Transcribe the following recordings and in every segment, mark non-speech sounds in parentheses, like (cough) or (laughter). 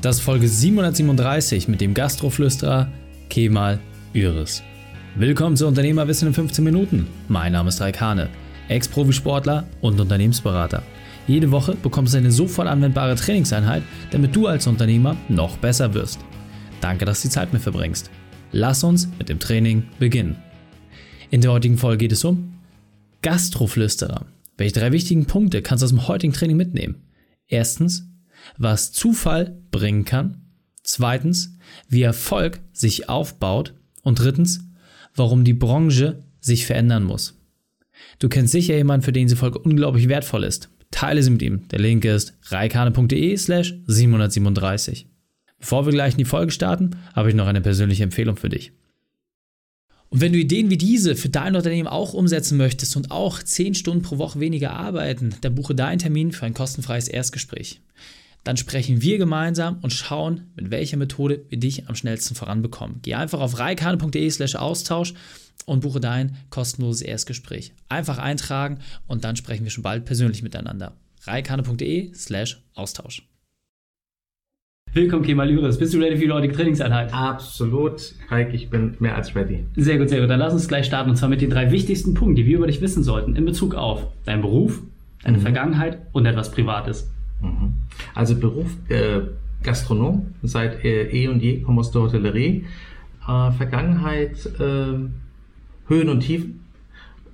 Das ist Folge 737 mit dem Gastroflüsterer Kemal Üres. Willkommen zu Unternehmerwissen in 15 Minuten. Mein Name ist Raik Hane, Ex-Profisportler und Unternehmensberater. Jede Woche bekommst du eine sofort anwendbare Trainingseinheit, damit du als Unternehmer noch besser wirst. Danke, dass du die Zeit mit verbringst. Lass uns mit dem Training beginnen. In der heutigen Folge geht es um Gastroflüsterer. Welche drei wichtigen Punkte kannst du aus dem heutigen Training mitnehmen? Erstens, was Zufall bringen kann. Zweitens, wie Erfolg sich aufbaut. Und drittens, warum die Branche sich verändern muss. Du kennst sicher jemanden, für den diese Folge unglaublich wertvoll ist. Teile sie mit ihm. Der Link ist reikane.de slash 737. Bevor wir gleich in die Folge starten, habe ich noch eine persönliche Empfehlung für dich. Und wenn du Ideen wie diese für dein Unternehmen auch umsetzen möchtest und auch 10 Stunden pro Woche weniger arbeiten, dann buche deinen Termin für ein kostenfreies Erstgespräch. Dann sprechen wir gemeinsam und schauen, mit welcher Methode wir dich am schnellsten voranbekommen. Geh einfach auf reikane.de slash Austausch und buche dein kostenloses Erstgespräch. Einfach eintragen und dann sprechen wir schon bald persönlich miteinander. reikane.de slash Austausch. Willkommen, Kemal Üres. Bist du ready für die heutige Trainingseinheit? Absolut, Heik, ich bin mehr als ready. Sehr gut, sehr gut. Dann lass uns gleich starten und zwar mit den drei wichtigsten Punkten, die wir über dich wissen sollten in Bezug auf deinen Beruf, deine mhm. Vergangenheit und etwas Privates. Mhm. Also Beruf äh, Gastronom seit äh, eh und je, komme aus der Hotellerie. Äh, Vergangenheit äh, Höhen und Tiefen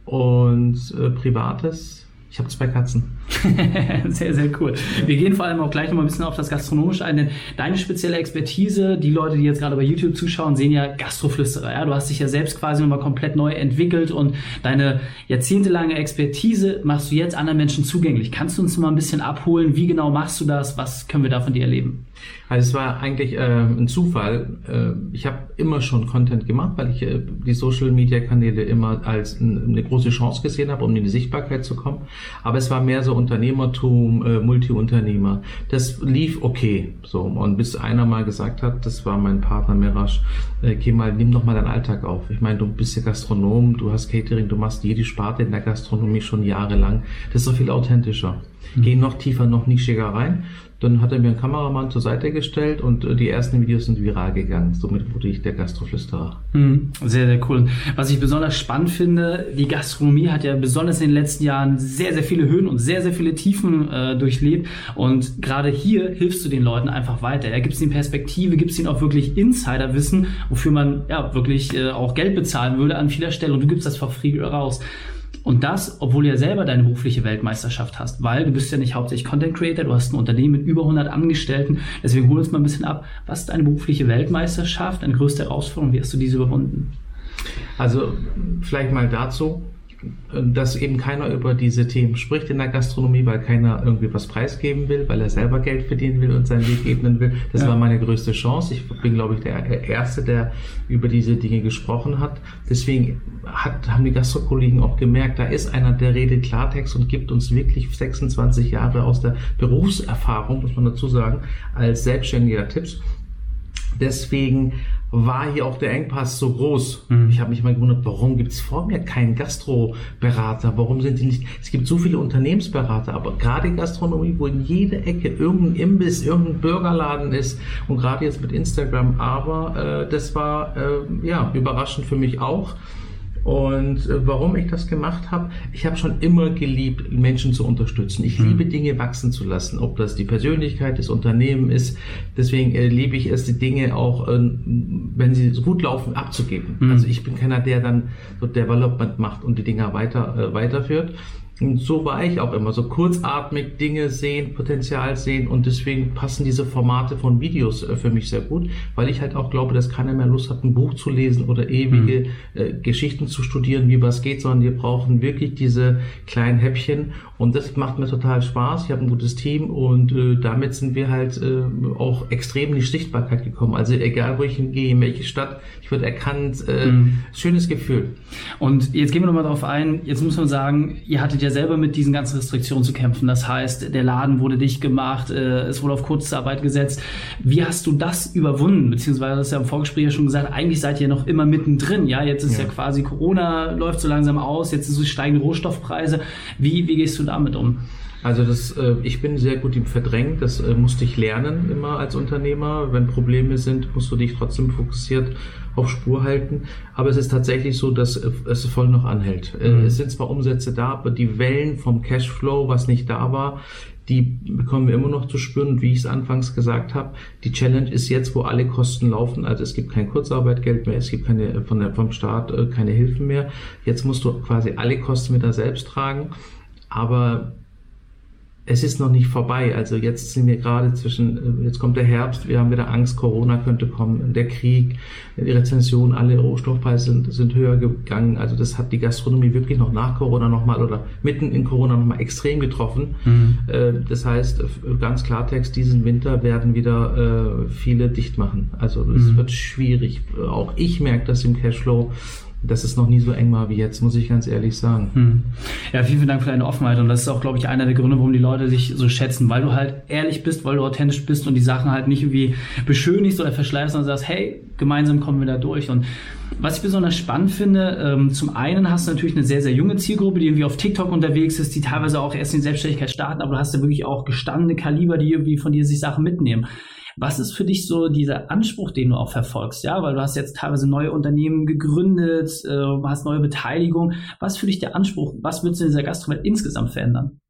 und äh, Privates ich habe zwei Katzen. (laughs) sehr, sehr cool. Wir gehen vor allem auch gleich noch mal ein bisschen auf das Gastronomische ein, denn deine spezielle Expertise, die Leute, die jetzt gerade bei YouTube zuschauen, sehen ja Gastroflüsterer. Ja? Du hast dich ja selbst quasi nochmal komplett neu entwickelt und deine jahrzehntelange Expertise machst du jetzt anderen Menschen zugänglich. Kannst du uns mal ein bisschen abholen? Wie genau machst du das? Was können wir da von dir erleben? Also es war eigentlich äh, ein Zufall. Äh, ich habe immer schon Content gemacht, weil ich äh, die Social-Media-Kanäle immer als eine große Chance gesehen habe, um in die Sichtbarkeit zu kommen. Aber es war mehr so Unternehmertum, äh, Multi-Unternehmer. Das lief okay. So und bis einer mal gesagt hat, das war mein Partner Merasch, äh, geh mal, nimm doch mal deinen Alltag auf. Ich meine, du bist ja Gastronom, du hast Catering, du machst jede Sparte in der Gastronomie schon jahrelang. Das ist doch viel authentischer. Mhm. Geh noch tiefer, noch nischiger rein. Dann hat er mir einen Kameramann zur Seite gestellt und äh, die ersten Videos sind viral gegangen. Somit wurde ich der Gastroflüsterer. Mhm, sehr, sehr cool. Was ich besonders spannend finde, die Gastronomie hat ja besonders in den letzten Jahren sehr, sehr viele Höhen und sehr, sehr viele Tiefen äh, durchlebt. Und gerade hier hilfst du den Leuten einfach weiter. Ja, gibst ihnen Perspektive, gibst ihnen auch wirklich Insiderwissen, wofür man ja wirklich äh, auch Geld bezahlen würde an vieler Stelle. Und du gibst das for free raus. Und das, obwohl du ja selber deine berufliche Weltmeisterschaft hast, weil du bist ja nicht hauptsächlich Content Creator, du hast ein Unternehmen mit über 100 Angestellten. Deswegen hol uns mal ein bisschen ab. Was ist deine berufliche Weltmeisterschaft, deine größte Herausforderung? Wie hast du diese überwunden? Also vielleicht mal dazu dass eben keiner über diese Themen spricht in der Gastronomie, weil keiner irgendwie was preisgeben will, weil er selber Geld verdienen will und seinen Weg ebnen will. Das ja. war meine größte Chance. Ich bin, glaube ich, der Erste, der über diese Dinge gesprochen hat. Deswegen hat, haben die Gastrokollegen auch gemerkt, da ist einer, der redet Klartext und gibt uns wirklich 26 Jahre aus der Berufserfahrung, muss man dazu sagen, als Selbstständiger Tipps. Deswegen war hier auch der Engpass so groß. Mhm. Ich habe mich mal gewundert, warum gibt es vor mir keinen Gastroberater? Warum sind die nicht? Es gibt so viele Unternehmensberater, aber gerade Gastronomie, wo in jeder Ecke irgendein Imbiss, irgendein Burgerladen ist und gerade jetzt mit Instagram. Aber äh, das war äh, ja überraschend für mich auch. Und äh, warum ich das gemacht habe, ich habe schon immer geliebt, Menschen zu unterstützen. Ich mhm. liebe Dinge wachsen zu lassen, ob das die Persönlichkeit des Unternehmens ist. Deswegen äh, liebe ich es, die Dinge auch, äh, wenn sie so gut laufen, abzugeben. Mhm. Also ich bin keiner, der dann so Development macht und die Dinger weiter äh, weiterführt. Und so war ich auch immer, so kurzatmig Dinge sehen, Potenzial sehen und deswegen passen diese Formate von Videos äh, für mich sehr gut, weil ich halt auch glaube, dass keiner mehr Lust hat, ein Buch zu lesen oder ewige mhm. äh, Geschichten zu studieren, wie was geht, sondern wir brauchen wirklich diese kleinen Häppchen und das macht mir total Spaß. Ich habe ein gutes Team und äh, damit sind wir halt äh, auch extrem in die Sichtbarkeit gekommen. Also egal, wo ich hingehe, in welche Stadt, ich werde erkannt. Äh, mhm. Schönes Gefühl. Und jetzt gehen wir nochmal drauf ein. Jetzt muss man sagen, ihr hattet ja selber mit diesen ganzen Restriktionen zu kämpfen. Das heißt, der Laden wurde dicht gemacht, äh, es wurde auf Kurzarbeit gesetzt. Wie hast du das überwunden? Beziehungsweise, das ist ja im Vorgespräch ja schon gesagt, eigentlich seid ihr noch immer mittendrin. Ja, jetzt ist ja, ja quasi Corona läuft so langsam aus, jetzt sind so steigende Rohstoffpreise. Wie, wie gehst du damit um? Also das, äh, ich bin sehr gut im Verdrängen, das äh, musste ich lernen immer als Unternehmer. Wenn Probleme sind, musst du dich trotzdem fokussiert auf Spur halten. Aber es ist tatsächlich so, dass äh, es voll noch anhält. Äh, mhm. Es sind zwar Umsätze da, aber die Wellen vom Cashflow, was nicht da war, die bekommen wir immer noch zu spüren. Und wie ich es anfangs gesagt habe, die Challenge ist jetzt, wo alle Kosten laufen. Also es gibt kein Kurzarbeitgeld mehr, es gibt keine von der, vom Staat äh, keine Hilfen mehr. Jetzt musst du quasi alle Kosten wieder selbst tragen. Aber es ist noch nicht vorbei. Also jetzt sind wir gerade zwischen, äh, jetzt kommt der Herbst, wir haben wieder Angst, Corona könnte kommen, der Krieg, die Rezension, alle Rohstoffpreise sind, sind höher gegangen. Also das hat die Gastronomie wirklich noch nach Corona nochmal oder mitten in Corona nochmal extrem getroffen. Mhm. Äh, das heißt, ganz Klartext, diesen Winter werden wieder äh, viele dicht machen. Also es mhm. wird schwierig. Auch ich merke das im Cashflow dass es noch nie so eng war wie jetzt, muss ich ganz ehrlich sagen. Hm. Ja, vielen, vielen Dank für deine Offenheit und das ist auch, glaube ich, einer der Gründe, warum die Leute dich so schätzen, weil du halt ehrlich bist, weil du authentisch bist und die Sachen halt nicht irgendwie beschönigst oder verschleifst, sondern sagst, hey, gemeinsam kommen wir da durch und was ich besonders spannend finde, ähm, zum einen hast du natürlich eine sehr, sehr junge Zielgruppe, die irgendwie auf TikTok unterwegs ist, die teilweise auch erst in Selbstständigkeit starten, aber du hast ja wirklich auch gestandene Kaliber, die irgendwie von dir sich Sachen mitnehmen. Was ist für dich so dieser Anspruch, den du auch verfolgst? Ja, weil du hast jetzt teilweise neue Unternehmen gegründet, äh, hast neue Beteiligung. Was ist für dich der Anspruch? Was würdest du in dieser Gastrowelt insgesamt verändern?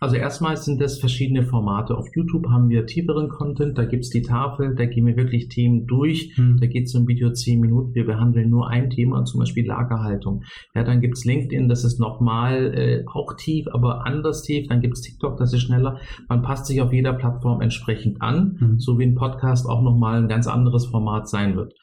Also erstmal sind das verschiedene Formate. Auf YouTube haben wir tieferen Content, da gibt's die Tafel, da gehen wir wirklich Themen durch. Mhm. Da geht's im Video zehn Minuten. Wir behandeln nur ein Thema, zum Beispiel Lagerhaltung. Ja, dann gibt's LinkedIn, das ist nochmal äh, auch tief, aber anders tief. Dann gibt's TikTok, das ist schneller. Man passt sich auf jeder Plattform entsprechend an, mhm. so wie ein Podcast auch nochmal ein ganz anderes Format sein wird.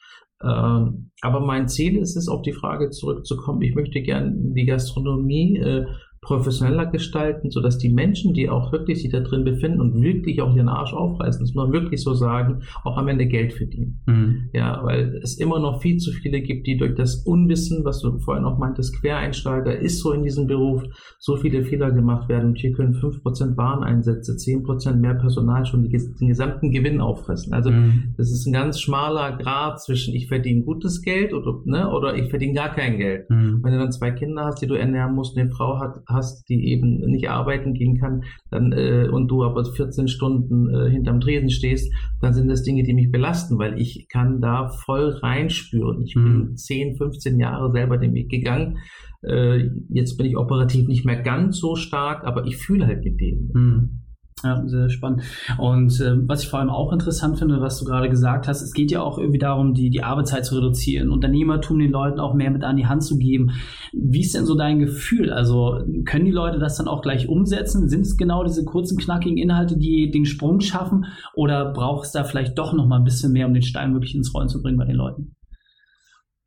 Ähm, aber mein Ziel ist es, auf die Frage zurückzukommen. Ich möchte gerne die Gastronomie äh, professioneller gestalten, so dass die Menschen, die auch wirklich sich da drin befinden und wirklich auch ihren Arsch aufreißen, das muss man wirklich so sagen, auch am Ende Geld verdienen. Mhm. Ja, weil es immer noch viel zu viele gibt, die durch das Unwissen, was du vorhin auch meintest, Quereinsteiger ist so in diesem Beruf, so viele Fehler gemacht werden. Und hier können fünf Prozent Wareneinsätze, zehn Prozent mehr Personal schon den gesamten Gewinn auffressen. Also mhm. das ist ein ganz schmaler Grad zwischen ich verdiene gutes Geld oder, ne, oder ich verdiene gar kein Geld. Mhm. Wenn du dann zwei Kinder hast, die du ernähren musst, eine Frau hat, hast, die eben nicht arbeiten gehen kann, dann äh, und du aber 14 Stunden äh, hinterm Tresen stehst, dann sind das Dinge, die mich belasten, weil ich kann da voll reinspüren. Ich mhm. bin 10, 15 Jahre selber den Weg gegangen. Äh, jetzt bin ich operativ nicht mehr ganz so stark, aber ich fühle halt mit denen. Mhm. Ja, sehr spannend. Und äh, was ich vor allem auch interessant finde, was du gerade gesagt hast, es geht ja auch irgendwie darum, die, die Arbeitszeit zu reduzieren, Unternehmertum den Leuten auch mehr mit an die Hand zu geben. Wie ist denn so dein Gefühl? Also können die Leute das dann auch gleich umsetzen? Sind es genau diese kurzen, knackigen Inhalte, die den Sprung schaffen? Oder braucht es da vielleicht doch noch mal ein bisschen mehr, um den Stein wirklich ins Rollen zu bringen bei den Leuten?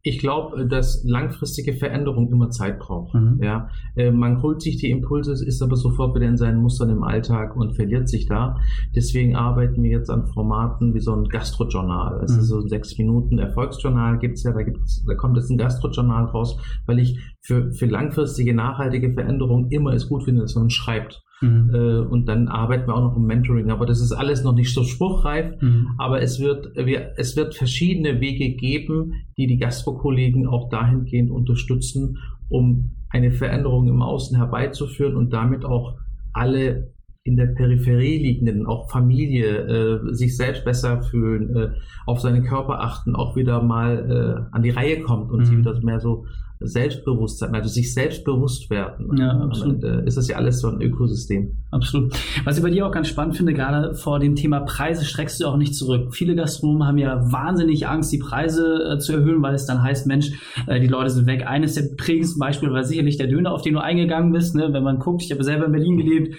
Ich glaube, dass langfristige Veränderung immer Zeit braucht. Mhm. Ja, äh, man holt sich die Impulse, ist aber sofort wieder in seinen Mustern im Alltag und verliert sich da. Deswegen arbeiten wir jetzt an Formaten wie so ein Gastrojournal. Also mhm. so ein sechs Minuten Erfolgsjournal gibt's ja, da gibt's, da kommt jetzt ein Gastrojournal raus, weil ich für, für langfristige, nachhaltige Veränderung immer es gut finde, dass man schreibt. Mhm. Äh, und dann arbeiten wir auch noch im Mentoring. Aber das ist alles noch nicht so spruchreif. Mhm. Aber es wird, wir, es wird verschiedene Wege geben, die die Gastro-Kollegen auch dahingehend unterstützen, um eine Veränderung im Außen herbeizuführen und damit auch alle in der Peripherie liegenden, auch Familie, äh, sich selbst besser fühlen, äh, auf seinen Körper achten, auch wieder mal äh, an die Reihe kommt und mhm. sie wieder mehr so Selbstbewusstsein, also sich selbst bewusst werden. Ja, absolut. Und, äh, ist das ja alles so ein Ökosystem. Absolut. Was ich bei dir auch ganz spannend finde, gerade vor dem Thema Preise streckst du auch nicht zurück. Viele Gastronomen haben ja wahnsinnig Angst, die Preise äh, zu erhöhen, weil es dann heißt, Mensch, äh, die Leute sind weg. Eines der prägendsten Beispiele war sicherlich der Döner, auf den du eingegangen bist. Ne? Wenn man guckt, ich habe selber in Berlin gelebt,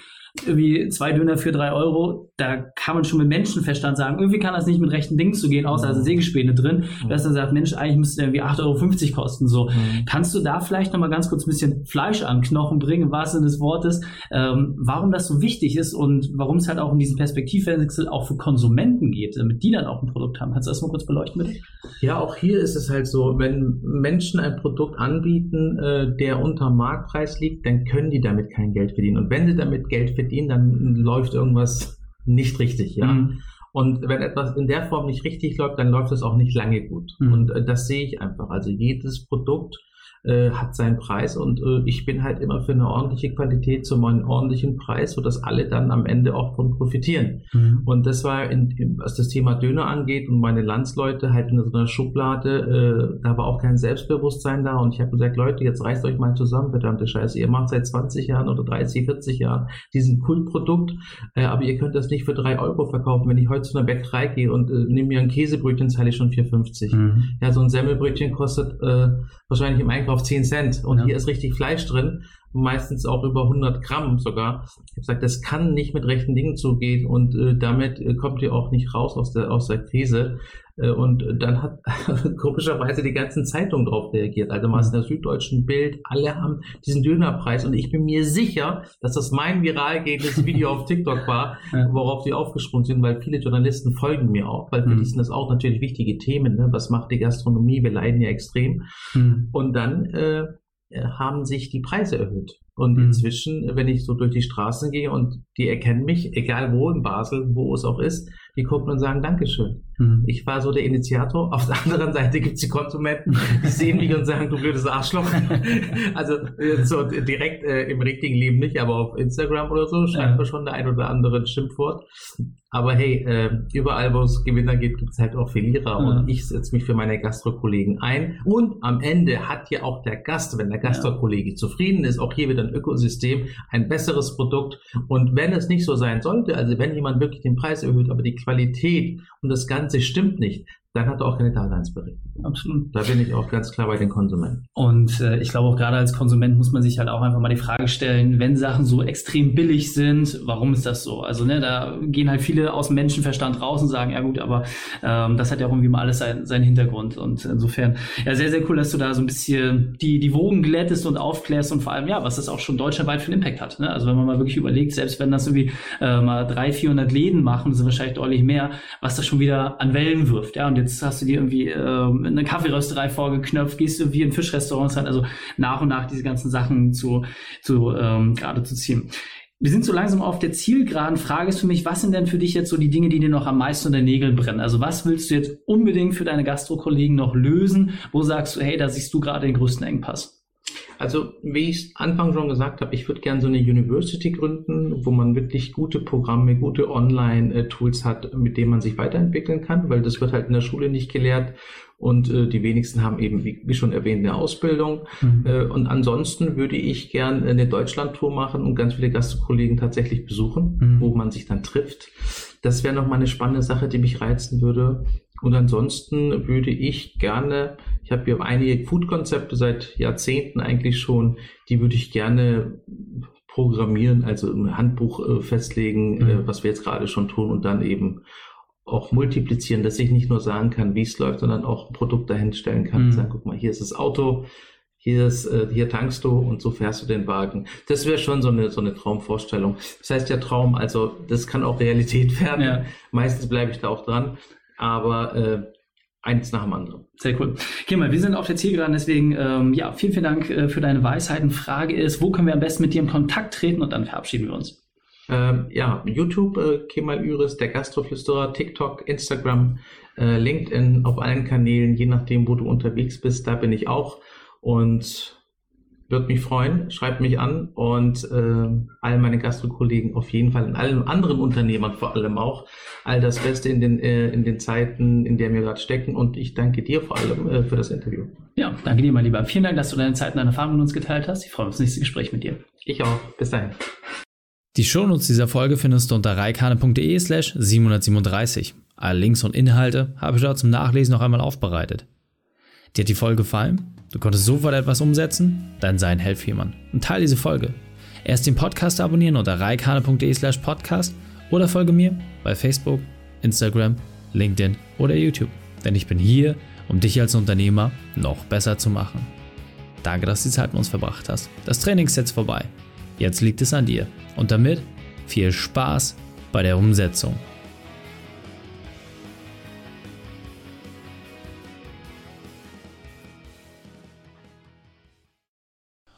irgendwie zwei Döner für drei Euro, da kann man schon mit Menschenverstand sagen, irgendwie kann das nicht mit rechten Dingen zu gehen, außer da sind Sägespäne drin, mhm. dass er sagt, Mensch, eigentlich müsste irgendwie 8,50 Euro kosten. So. Mhm. Kannst du da vielleicht nochmal ganz kurz ein bisschen Fleisch an Knochen bringen, im wahrsten Sinne des Wortes, ähm, warum das so wichtig ist und warum es halt auch in diesem Perspektivwechsel auch für Konsumenten geht, damit die dann auch ein Produkt haben. Kannst du das mal kurz beleuchten, bitte? Ja, auch hier ist es halt so, wenn Menschen ein Produkt anbieten, äh, der unter Marktpreis liegt, dann können die damit kein Geld verdienen. Und wenn sie damit Geld verdienen, verdienen, dann läuft irgendwas nicht richtig, ja. Mhm. Und wenn etwas in der Form nicht richtig läuft, dann läuft es auch nicht lange gut. Mhm. Und äh, das sehe ich einfach. Also jedes Produkt äh, hat seinen Preis und äh, ich bin halt immer für eine ordentliche Qualität zu meinem ordentlichen Preis, sodass alle dann am Ende auch von profitieren. Mhm. Und das war, in, in, was das Thema Döner angeht und meine Landsleute halt in so einer Schublade, äh, da war auch kein Selbstbewusstsein da und ich habe gesagt, Leute, jetzt reißt euch mal zusammen, verdammte Scheiße, ihr macht seit 20 Jahren oder 30, 40 Jahren diesen Kultprodukt, äh, aber ihr könnt das nicht für drei Euro verkaufen. Wenn ich heute zu einer Bäckerei gehe und äh, nehme mir ein Käsebrötchen, zahle ich schon 4,50. Mhm. Ja, so ein Semmelbrötchen kostet äh, wahrscheinlich im Einkauf 10 Cent und ja. hier ist richtig Fleisch drin meistens auch über 100 Gramm sogar. Ich habe gesagt, das kann nicht mit rechten Dingen zugehen und äh, damit äh, kommt ihr auch nicht raus aus der, aus der Krise. Äh, und dann hat (laughs) komischerweise die ganzen Zeitungen darauf reagiert. Also mal in der Süddeutschen Bild, alle haben diesen Dönerpreis und ich bin mir sicher, dass das mein viral gehendes (laughs) Video auf TikTok war, worauf sie aufgesprungen sind, weil viele Journalisten folgen mir auch, weil für mhm. die sind das auch natürlich wichtige Themen. Ne? Was macht die Gastronomie? Wir leiden ja extrem. Mhm. Und dann äh, äh, haben sich die Preise erhöht. Und mhm. inzwischen, wenn ich so durch die Straßen gehe und die erkennen mich, egal wo in Basel, wo es auch ist, die gucken und sagen Dankeschön. Mhm. Ich war so der Initiator. Auf der (laughs) anderen Seite gibt's die Konsumenten, die sehen mich und sagen, du blödes Arschloch. (laughs) also so direkt äh, im richtigen Leben nicht, aber auf Instagram oder so schreibt ja. man schon der ein oder andere Schimpfwort. Aber hey, äh, überall, wo es Gewinner gibt, gibt's halt auch Verlierer. Ja. Und ich setze mich für meine Gastro-Kollegen ein. Und am Ende hat ja auch der Gast, wenn der Gastro-Kollege ja. zufrieden ist, auch hier wieder ein Ökosystem, ein besseres Produkt. Und wenn es nicht so sein sollte, also wenn jemand wirklich den Preis erhöht, aber die Qualität und das Ganze stimmt nicht, dann hat er auch keine Daseinsberechtigung. Absolut. Da bin ich auch ganz klar bei den Konsumenten. Und äh, ich glaube auch gerade als Konsument muss man sich halt auch einfach mal die Frage stellen, wenn Sachen so extrem billig sind, warum ist das so? Also ne, da gehen halt viele aus dem Menschenverstand raus und sagen, ja gut, aber ähm, das hat ja auch irgendwie mal alles sein, seinen Hintergrund. Und insofern, ja, sehr, sehr cool, dass du da so ein bisschen die, die Wogen glättest und aufklärst und vor allem, ja, was das auch schon deutschlandweit für einen Impact hat. Ne? Also wenn man mal wirklich überlegt, selbst wenn das irgendwie äh, mal 300, 400 Läden machen, sind wahrscheinlich deutlich mehr, was das schon wieder an Wellen wirft. Ja, und jetzt hast du dir irgendwie äh, eine Kaffeerösterei vorgeknöpft, gehst du wie in Fischrestaurants halt, also nach und nach diese ganzen Sachen zu, zu ähm, gerade zu ziehen. Wir sind so langsam auf der Zielgeraden. Frage ist für mich, was sind denn für dich jetzt so die Dinge, die dir noch am meisten unter Nägeln brennen? Also was willst du jetzt unbedingt für deine Gastro-Kollegen noch lösen? Wo sagst du, hey, da siehst du gerade den größten Engpass? Also, wie ich es Anfang schon gesagt habe, ich würde gerne so eine University gründen, wo man wirklich gute Programme, gute Online-Tools hat, mit denen man sich weiterentwickeln kann, weil das wird halt in der Schule nicht gelehrt und äh, die wenigsten haben eben, wie, wie schon erwähnt, eine Ausbildung. Mhm. Äh, und ansonsten würde ich gern eine Deutschland-Tour machen und ganz viele Gastkollegen tatsächlich besuchen, mhm. wo man sich dann trifft. Das wäre noch mal eine spannende Sache, die mich reizen würde. Und ansonsten würde ich gerne, ich habe hier einige Food-Konzepte seit Jahrzehnten eigentlich schon, die würde ich gerne programmieren, also im Handbuch äh, festlegen, äh, mhm. äh, was wir jetzt gerade schon tun und dann eben auch multiplizieren, dass ich nicht nur sagen kann, wie es läuft, sondern auch ein Produkt dahinstellen kann. Mhm. Sagen, guck mal, hier ist das Auto, hier ist, äh, hier tankst du und so fährst du den Wagen. Das wäre schon so eine, so eine Traumvorstellung. Das heißt ja Traum, also das kann auch Realität (laughs) werden. Ja. Meistens bleibe ich da auch dran aber äh, eins nach dem anderen. Sehr cool. Okay, mal, wir sind auf der Zielgeraden, deswegen ähm, ja, vielen, vielen Dank äh, für deine Weisheiten. Frage ist, wo können wir am besten mit dir in Kontakt treten und dann verabschieden wir uns. Ähm, ja, YouTube, äh, Kemal Üris, der Gastroflüsterer, TikTok, Instagram, äh, LinkedIn, auf allen Kanälen, je nachdem, wo du unterwegs bist, da bin ich auch. Und würde mich freuen, schreibt mich an und äh, all meine Gastrokollegen auf jeden Fall und allen anderen Unternehmern vor allem auch all das Beste in den, äh, in den Zeiten, in der wir gerade stecken und ich danke dir vor allem äh, für das Interview. Ja, danke dir, mein Lieber. Vielen Dank, dass du deine Zeit und deine Erfahrungen mit uns geteilt hast. Ich freue mich auf das nächste Gespräch mit dir. Ich auch. Bis dahin. Die Shownotes dieser Folge findest du unter reikane.de slash 737. Alle Links und Inhalte habe ich dort zum Nachlesen noch einmal aufbereitet. Dir hat die Folge gefallen? Du konntest sofort etwas umsetzen? Dann sei ein Helfermann und teile diese Folge. Erst den Podcast abonnieren unter reikane.de slash podcast oder folge mir bei Facebook, Instagram, LinkedIn oder YouTube. Denn ich bin hier, um dich als Unternehmer noch besser zu machen. Danke, dass du die Zeit mit uns verbracht hast. Das Training ist jetzt vorbei. Jetzt liegt es an dir. Und damit viel Spaß bei der Umsetzung.